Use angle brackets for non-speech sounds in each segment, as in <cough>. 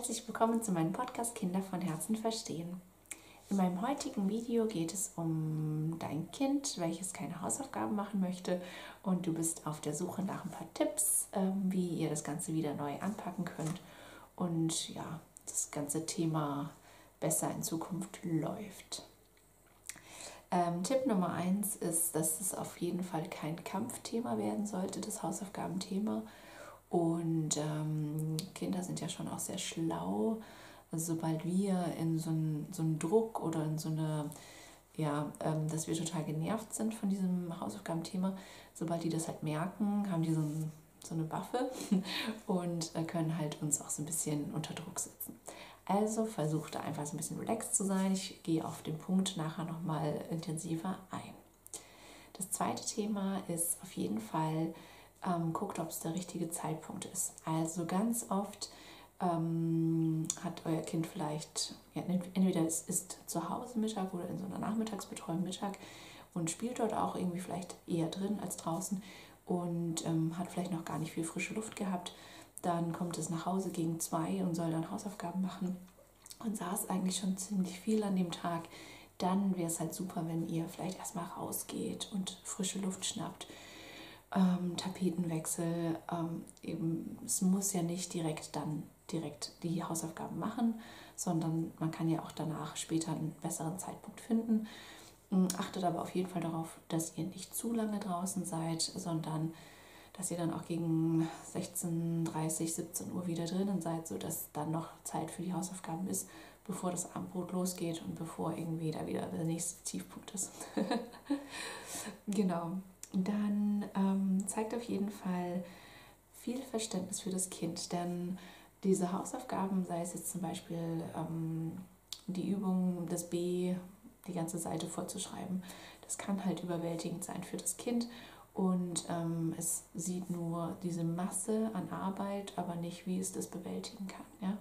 Herzlich willkommen zu meinem Podcast Kinder von Herzen verstehen. In meinem heutigen Video geht es um dein Kind, welches keine Hausaufgaben machen möchte und du bist auf der Suche nach ein paar Tipps, ähm, wie ihr das Ganze wieder neu anpacken könnt und ja, das ganze Thema besser in Zukunft läuft. Ähm, Tipp Nummer eins ist, dass es auf jeden Fall kein Kampfthema werden sollte, das Hausaufgabenthema. Und ähm, Kinder sind ja schon auch sehr schlau. Also sobald wir in so einen, so einen Druck oder in so eine, ja, ähm, dass wir total genervt sind von diesem Hausaufgabenthema, sobald die das halt merken, haben die so, ein, so eine Waffe <laughs> und äh, können halt uns auch so ein bisschen unter Druck setzen. Also versucht da einfach so ein bisschen relaxed zu sein. Ich gehe auf den Punkt nachher nochmal intensiver ein. Das zweite Thema ist auf jeden Fall, ähm, guckt, ob es der richtige Zeitpunkt ist. Also ganz oft ähm, hat euer Kind vielleicht, ja, entweder es ist zu Hause Mittag oder in so einer Nachmittagsbetreuung Mittag und spielt dort auch irgendwie vielleicht eher drin als draußen und ähm, hat vielleicht noch gar nicht viel frische Luft gehabt. Dann kommt es nach Hause gegen zwei und soll dann Hausaufgaben machen und saß eigentlich schon ziemlich viel an dem Tag. Dann wäre es halt super, wenn ihr vielleicht erstmal rausgeht und frische Luft schnappt ähm, Tapetenwechsel. Ähm, eben, es muss ja nicht direkt dann direkt die Hausaufgaben machen, sondern man kann ja auch danach später einen besseren Zeitpunkt finden. Ähm, achtet aber auf jeden Fall darauf, dass ihr nicht zu lange draußen seid, sondern dass ihr dann auch gegen 16, 30, 17 Uhr wieder drinnen seid, sodass dann noch Zeit für die Hausaufgaben ist, bevor das Abendbrot losgeht und bevor irgendwie da wieder der nächste Tiefpunkt ist. <laughs> genau dann ähm, zeigt auf jeden Fall viel Verständnis für das Kind, denn diese Hausaufgaben, sei es jetzt zum Beispiel ähm, die Übung, das B, die ganze Seite vorzuschreiben, das kann halt überwältigend sein für das Kind und ähm, es sieht nur diese Masse an Arbeit, aber nicht, wie es das bewältigen kann. Ja?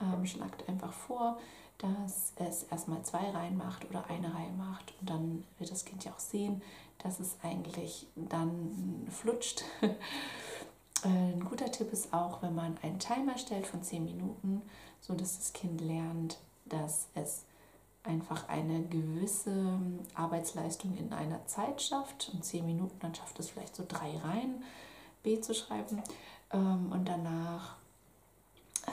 Ähm, schlagt einfach vor, dass es erstmal zwei Reihen macht oder eine Reihe macht und dann wird das Kind ja auch sehen, dass es eigentlich dann flutscht. <laughs> Ein guter Tipp ist auch, wenn man einen Timer stellt von 10 Minuten, so dass das Kind lernt, dass es einfach eine gewisse Arbeitsleistung in einer Zeit schafft. Und 10 Minuten, dann schafft es vielleicht so drei Reihen B zu schreiben. Ähm, und danach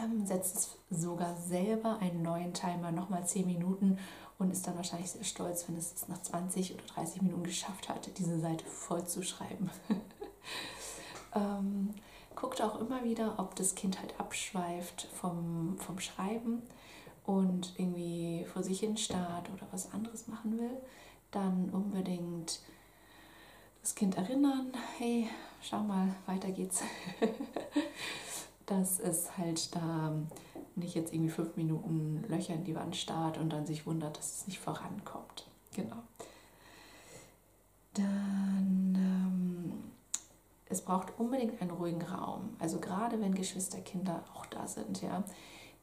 ähm, setzt es sogar selber einen neuen Timer, nochmal 10 Minuten und ist dann wahrscheinlich sehr stolz, wenn es nach 20 oder 30 Minuten geschafft hat, diese Seite voll zu schreiben. <laughs> ähm, guckt auch immer wieder, ob das Kind halt abschweift vom, vom Schreiben und irgendwie vor sich hin starrt oder was anderes machen will. Dann unbedingt das Kind erinnern, hey, schau mal, weiter geht's. <laughs> dass es halt da nicht jetzt irgendwie fünf Minuten Löcher in die Wand starrt und dann sich wundert, dass es nicht vorankommt. Genau. Dann, ähm, es braucht unbedingt einen ruhigen Raum. Also gerade wenn Geschwisterkinder auch da sind, ja,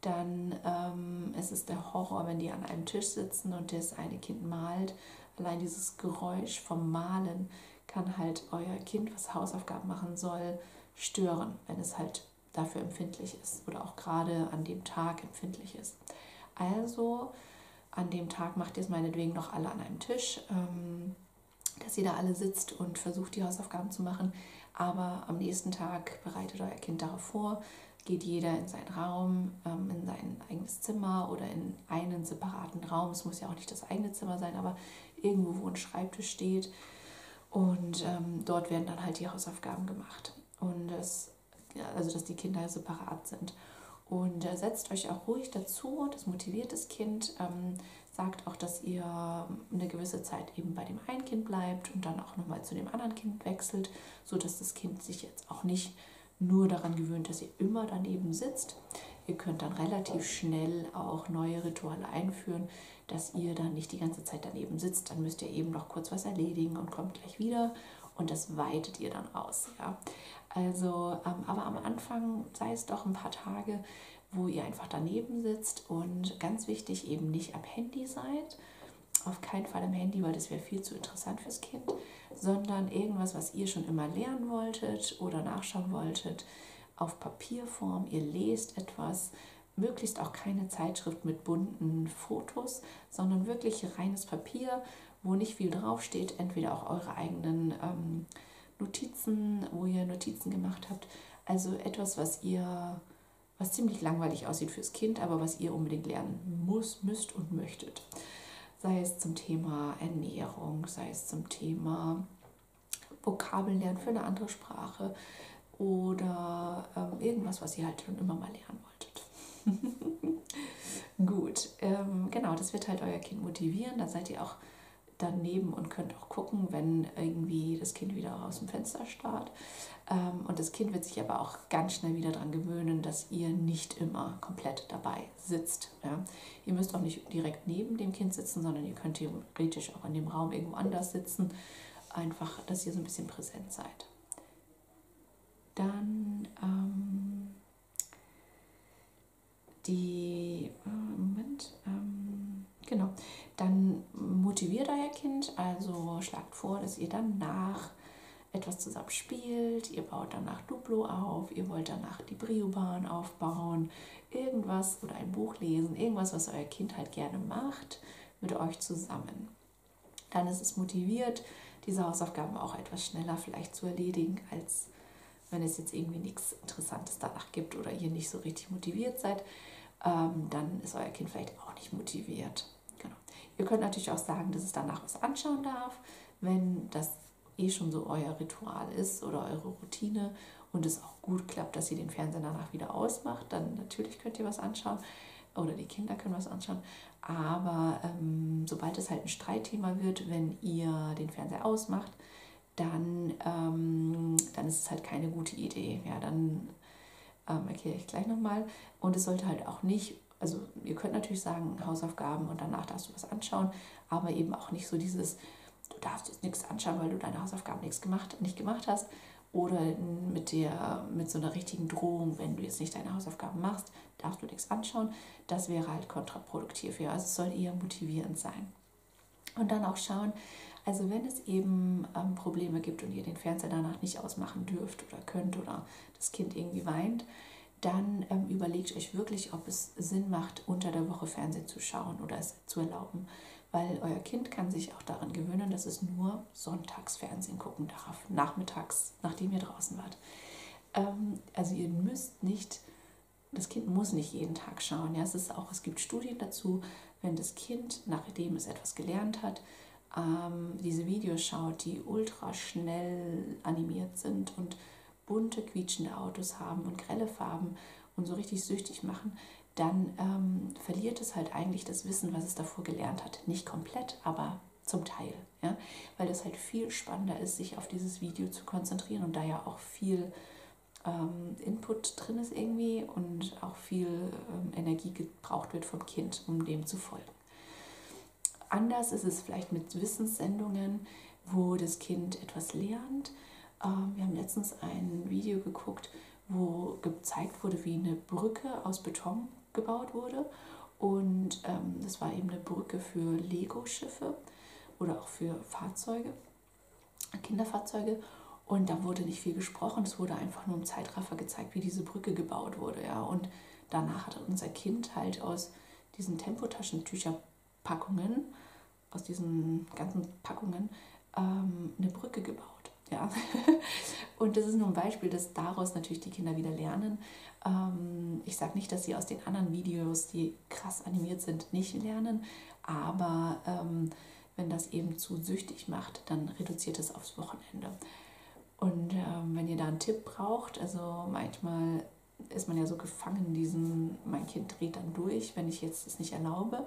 dann ähm, es ist der Horror, wenn die an einem Tisch sitzen und das eine Kind malt. Allein dieses Geräusch vom Malen kann halt euer Kind, was Hausaufgaben machen soll, stören, wenn es halt dafür empfindlich ist oder auch gerade an dem Tag empfindlich ist. Also an dem Tag macht ihr es meinetwegen noch alle an einem Tisch, ähm, dass ihr da alle sitzt und versucht, die Hausaufgaben zu machen. Aber am nächsten Tag bereitet euer Kind darauf vor, geht jeder in seinen Raum, ähm, in sein eigenes Zimmer oder in einen separaten Raum. Es muss ja auch nicht das eigene Zimmer sein, aber irgendwo, wo ein Schreibtisch steht. Und ähm, dort werden dann halt die Hausaufgaben gemacht. Und es also dass die Kinder separat sind. Und äh, setzt euch auch ruhig dazu, das motiviert das Kind. Ähm, sagt auch, dass ihr eine gewisse Zeit eben bei dem einen Kind bleibt und dann auch nochmal zu dem anderen Kind wechselt, sodass das Kind sich jetzt auch nicht nur daran gewöhnt, dass ihr immer daneben sitzt. Ihr könnt dann relativ schnell auch neue Rituale einführen, dass ihr dann nicht die ganze Zeit daneben sitzt. Dann müsst ihr eben noch kurz was erledigen und kommt gleich wieder und das weitet ihr dann aus. Ja? Also, ähm, aber am Anfang sei es doch ein paar Tage, wo ihr einfach daneben sitzt und ganz wichtig eben nicht am Handy seid. Auf keinen Fall am Handy, weil das wäre viel zu interessant fürs Kind, sondern irgendwas, was ihr schon immer lernen wolltet oder nachschauen wolltet, auf Papierform. Ihr lest etwas möglichst auch keine Zeitschrift mit bunten Fotos, sondern wirklich reines Papier, wo nicht viel draufsteht, entweder auch eure eigenen ähm, Notizen, wo ihr Notizen gemacht habt. Also etwas, was ihr, was ziemlich langweilig aussieht fürs Kind, aber was ihr unbedingt lernen muss, müsst und möchtet. Sei es zum Thema Ernährung, sei es zum Thema Vokabeln lernen für eine andere Sprache oder ähm, irgendwas, was ihr halt schon immer mal lernen wolltet. <laughs> Gut, ähm, genau, das wird halt euer Kind motivieren. Da seid ihr auch daneben und könnt auch gucken, wenn irgendwie das Kind wieder aus dem Fenster starrt. Ähm, und das Kind wird sich aber auch ganz schnell wieder daran gewöhnen, dass ihr nicht immer komplett dabei sitzt. Ja. Ihr müsst auch nicht direkt neben dem Kind sitzen, sondern ihr könnt theoretisch auch in dem Raum irgendwo anders sitzen. Einfach, dass ihr so ein bisschen präsent seid. Dann ähm, die, äh, Moment, ähm, genau, dann motiviert euer Kind, also schlagt vor, dass ihr danach etwas zusammen spielt, ihr baut danach Duplo auf, ihr wollt danach die Briobahn aufbauen, irgendwas oder ein Buch lesen, irgendwas, was euer Kind halt gerne macht, mit euch zusammen. Dann ist es motiviert, diese Hausaufgaben auch etwas schneller vielleicht zu erledigen, als wenn es jetzt irgendwie nichts Interessantes danach gibt oder ihr nicht so richtig motiviert seid, ähm, dann ist euer Kind vielleicht auch nicht motiviert. Ihr könnt natürlich auch sagen, dass es danach was anschauen darf, wenn das eh schon so euer Ritual ist oder eure Routine und es auch gut klappt, dass ihr den Fernseher danach wieder ausmacht, dann natürlich könnt ihr was anschauen oder die Kinder können was anschauen. Aber ähm, sobald es halt ein Streitthema wird, wenn ihr den Fernseher ausmacht, dann, ähm, dann ist es halt keine gute Idee. Ja, dann ähm, erkläre ich gleich nochmal. Und es sollte halt auch nicht, also ihr könnt natürlich sagen, Hausaufgaben und danach darfst du was anschauen, aber eben auch nicht so dieses, du darfst jetzt nichts anschauen, weil du deine Hausaufgaben nichts gemacht, nicht gemacht hast. Oder mit, der, mit so einer richtigen Drohung, wenn du jetzt nicht deine Hausaufgaben machst, darfst du nichts anschauen. Das wäre halt kontraproduktiv. Ja. Also es soll eher motivierend sein. Und dann auch schauen, also wenn es eben ähm, Probleme gibt und ihr den Fernseher danach nicht ausmachen dürft oder könnt oder das Kind irgendwie weint, dann ähm, überlegt euch wirklich, ob es Sinn macht, unter der Woche Fernsehen zu schauen oder es zu erlauben weil euer Kind kann sich auch daran gewöhnen, dass es nur sonntags Fernsehen gucken darf, nachmittags, nachdem ihr draußen wart. Ähm, also ihr müsst nicht, das Kind muss nicht jeden Tag schauen. Ja, es ist auch, es gibt Studien dazu, wenn das Kind, nachdem es etwas gelernt hat, ähm, diese Videos schaut, die ultra schnell animiert sind und bunte, quietschende Autos haben und grelle Farben und so richtig süchtig machen, dann ähm, verliert es halt eigentlich das Wissen, was es davor gelernt hat. Nicht komplett, aber zum Teil. Ja? Weil es halt viel spannender ist, sich auf dieses Video zu konzentrieren und da ja auch viel ähm, Input drin ist irgendwie und auch viel ähm, Energie gebraucht wird vom Kind, um dem zu folgen. Anders ist es vielleicht mit Wissenssendungen, wo das Kind etwas lernt. Ähm, wir haben letztens ein Video geguckt, wo gezeigt wurde, wie eine Brücke aus Beton gebaut wurde. Und ähm, das war eben eine Brücke für Lego-Schiffe oder auch für Fahrzeuge, Kinderfahrzeuge. Und da wurde nicht viel gesprochen, es wurde einfach nur im Zeitraffer gezeigt, wie diese Brücke gebaut wurde. Ja. Und danach hat unser Kind halt aus diesen Tempotaschentücherpackungen, aus diesen ganzen Packungen, ähm, eine Brücke gebaut. Ja. <laughs> Und das ist nur ein Beispiel, dass daraus natürlich die Kinder wieder lernen. Ähm, ich sage nicht, dass sie aus den anderen Videos, die krass animiert sind, nicht lernen, aber ähm, wenn das eben zu süchtig macht, dann reduziert es aufs Wochenende. Und ähm, wenn ihr da einen Tipp braucht, also manchmal ist man ja so gefangen in diesem, mein Kind dreht dann durch, wenn ich jetzt es nicht erlaube.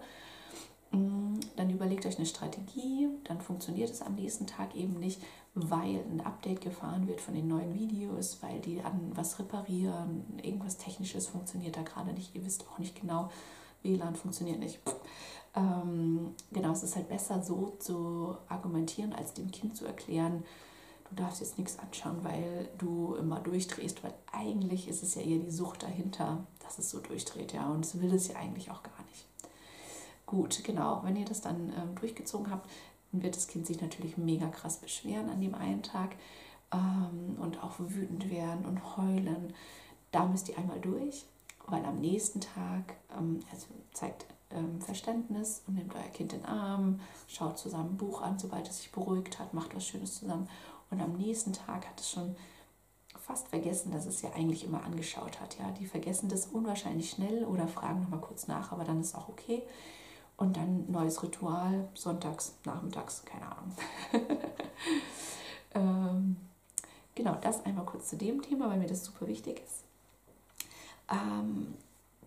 Mm, dann überlegt euch eine Strategie, dann funktioniert es am nächsten Tag eben nicht, weil ein Update gefahren wird von den neuen Videos, weil die an was reparieren, irgendwas Technisches funktioniert da gerade nicht, ihr wisst auch nicht genau, WLAN funktioniert nicht. Ähm, genau, es ist halt besser so zu argumentieren, als dem Kind zu erklären, du darfst jetzt nichts anschauen, weil du immer durchdrehst, weil eigentlich ist es ja eher die Sucht dahinter, dass es so durchdreht, ja, und es will es ja eigentlich auch gar nicht. Gut, genau, wenn ihr das dann ähm, durchgezogen habt, dann wird das Kind sich natürlich mega krass beschweren an dem einen Tag ähm, und auch wütend werden und heulen. Da müsst ihr einmal durch weil am nächsten Tag, ähm, also zeigt ähm, Verständnis und nehmt euer Kind in den Arm, schaut zusammen ein Buch an, sobald es sich beruhigt hat, macht was Schönes zusammen. Und am nächsten Tag hat es schon fast vergessen, dass es ja eigentlich immer angeschaut hat. Ja, die vergessen das unwahrscheinlich schnell oder fragen nochmal kurz nach, aber dann ist auch okay. Und dann neues Ritual, sonntags, nachmittags, keine Ahnung. <laughs> ähm, genau, das einmal kurz zu dem Thema, weil mir das super wichtig ist. Ähm,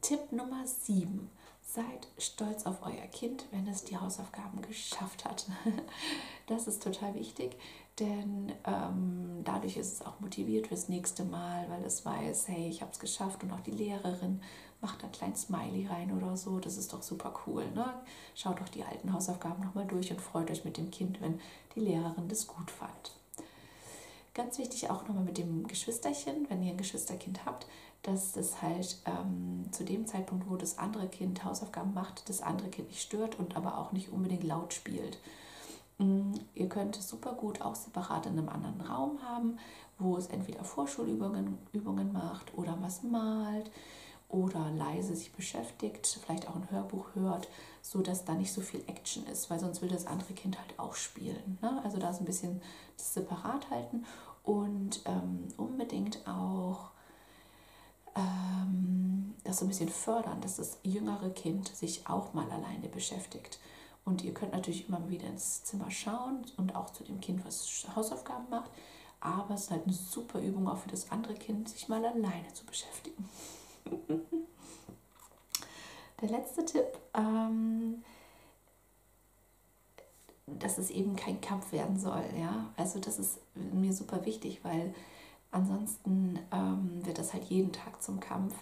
Tipp Nummer 7. Seid stolz auf euer Kind, wenn es die Hausaufgaben geschafft hat. <laughs> das ist total wichtig, denn ähm, dadurch ist es auch motiviert fürs nächste Mal, weil es weiß, hey, ich habe es geschafft und auch die Lehrerin macht ein kleines Smiley rein oder so. Das ist doch super cool. Ne? Schaut doch die alten Hausaufgaben nochmal durch und freut euch mit dem Kind, wenn die Lehrerin das gut fand. Ganz wichtig auch nochmal mit dem Geschwisterchen, wenn ihr ein Geschwisterkind habt, dass das halt ähm, zu dem Zeitpunkt, wo das andere Kind Hausaufgaben macht, das andere Kind nicht stört und aber auch nicht unbedingt laut spielt. Mm, ihr könnt es super gut auch separat in einem anderen Raum haben, wo es entweder Vorschulübungen Übungen macht oder was malt oder leise sich beschäftigt, vielleicht auch ein Hörbuch hört, so dass da nicht so viel Action ist, weil sonst will das andere Kind halt auch spielen. Ne? Also da ist ein bisschen das separat halten und ähm, unbedingt auch ähm, das so ein bisschen fördern, dass das jüngere Kind sich auch mal alleine beschäftigt. Und ihr könnt natürlich immer wieder ins Zimmer schauen und auch zu dem Kind, was Hausaufgaben macht. Aber es ist halt eine super Übung auch für das andere Kind, sich mal alleine zu beschäftigen. <laughs> Der letzte Tipp, ähm, dass es eben kein Kampf werden soll. Ja? Also das ist mir super wichtig, weil ansonsten ähm, wird das halt jeden Tag zum Kampf.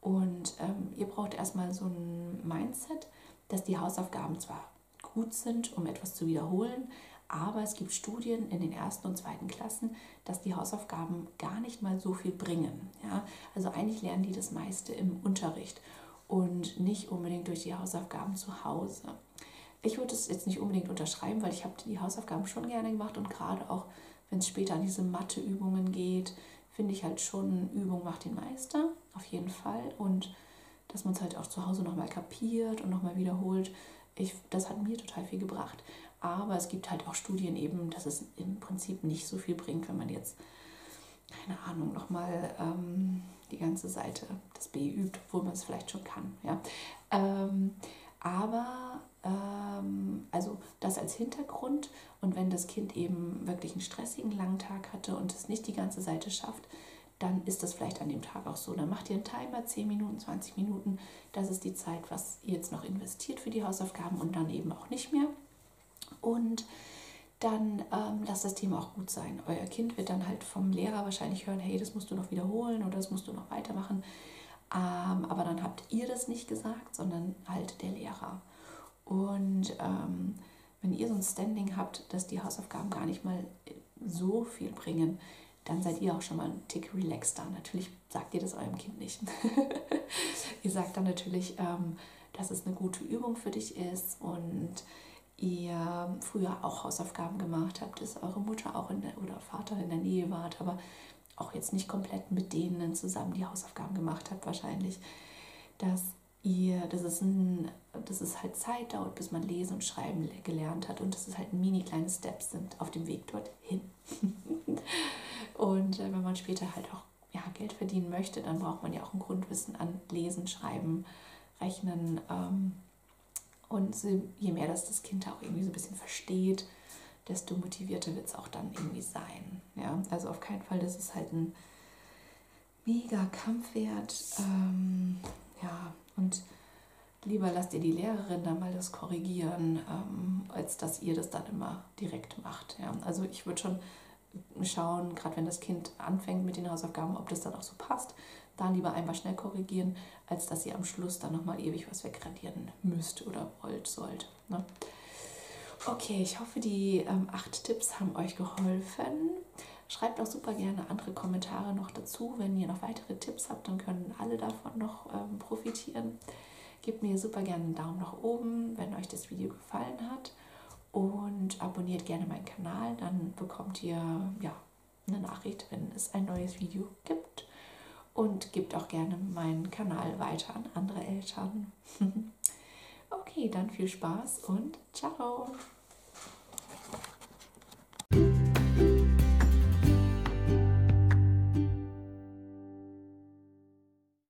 Und ähm, ihr braucht erstmal so ein Mindset, dass die Hausaufgaben zwar gut sind, um etwas zu wiederholen, aber es gibt Studien in den ersten und zweiten Klassen, dass die Hausaufgaben gar nicht mal so viel bringen. Ja? Also eigentlich lernen die das meiste im Unterricht und nicht unbedingt durch die Hausaufgaben zu Hause. Ich würde es jetzt nicht unbedingt unterschreiben, weil ich habe die Hausaufgaben schon gerne gemacht und gerade auch, wenn es später an diese Matheübungen geht, finde ich halt schon, Übung macht den Meister, auf jeden Fall. Und dass man es halt auch zu Hause nochmal kapiert und nochmal wiederholt, ich, das hat mir total viel gebracht. Aber es gibt halt auch Studien eben, dass es im Prinzip nicht so viel bringt, wenn man jetzt, keine Ahnung, nochmal ähm, die ganze Seite des B übt, obwohl man es vielleicht schon kann. Ja? Ähm, aber ähm, also das als Hintergrund und wenn das Kind eben wirklich einen stressigen langen Tag hatte und es nicht die ganze Seite schafft, dann ist das vielleicht an dem Tag auch so. Dann macht ihr einen Timer, 10 Minuten, 20 Minuten. Das ist die Zeit, was ihr jetzt noch investiert für die Hausaufgaben und dann eben auch nicht mehr. Und dann ähm, lasst das Thema auch gut sein. Euer Kind wird dann halt vom Lehrer wahrscheinlich hören, hey, das musst du noch wiederholen oder das musst du noch weitermachen. Ähm, aber dann habt ihr das nicht gesagt, sondern halt der Lehrer. Und ähm, wenn ihr so ein Standing habt, dass die Hausaufgaben gar nicht mal so viel bringen, dann seid ihr auch schon mal ein Tick relaxter. Natürlich sagt ihr das eurem Kind nicht. <laughs> ihr sagt dann natürlich, ähm, dass es eine gute Übung für dich ist und ihr früher auch Hausaufgaben gemacht habt, dass eure Mutter auch in der, oder Vater in der Nähe wart, aber auch jetzt nicht komplett mit denen zusammen die Hausaufgaben gemacht habt, wahrscheinlich, dass ihr, dass es, ein, dass es halt Zeit dauert, bis man lesen und schreiben gelernt hat und dass es halt mini kleine Steps sind auf dem Weg dorthin. <laughs> und äh, wenn man später halt auch ja, Geld verdienen möchte, dann braucht man ja auch ein Grundwissen an Lesen, Schreiben, Rechnen. Ähm, und je mehr das das Kind auch irgendwie so ein bisschen versteht, desto motivierter wird es auch dann irgendwie sein. Ja? Also auf keinen Fall, das ist halt ein mega Kampfwert. Ähm, ja, und lieber lasst ihr die Lehrerin dann mal das korrigieren, ähm, als dass ihr das dann immer direkt macht. Ja? Also ich würde schon schauen, gerade wenn das Kind anfängt mit den Hausaufgaben, ob das dann auch so passt da lieber einmal schnell korrigieren, als dass ihr am Schluss dann nochmal ewig was wegradieren müsst oder wollt, sollt. Ne? Okay, ich hoffe, die ähm, acht Tipps haben euch geholfen. Schreibt auch super gerne andere Kommentare noch dazu. Wenn ihr noch weitere Tipps habt, dann können alle davon noch ähm, profitieren. Gebt mir super gerne einen Daumen nach oben, wenn euch das Video gefallen hat. Und abonniert gerne meinen Kanal, dann bekommt ihr ja, eine Nachricht, wenn es ein neues Video gibt. Und gebt auch gerne meinen Kanal weiter an andere Eltern. <laughs> okay, dann viel Spaß und ciao!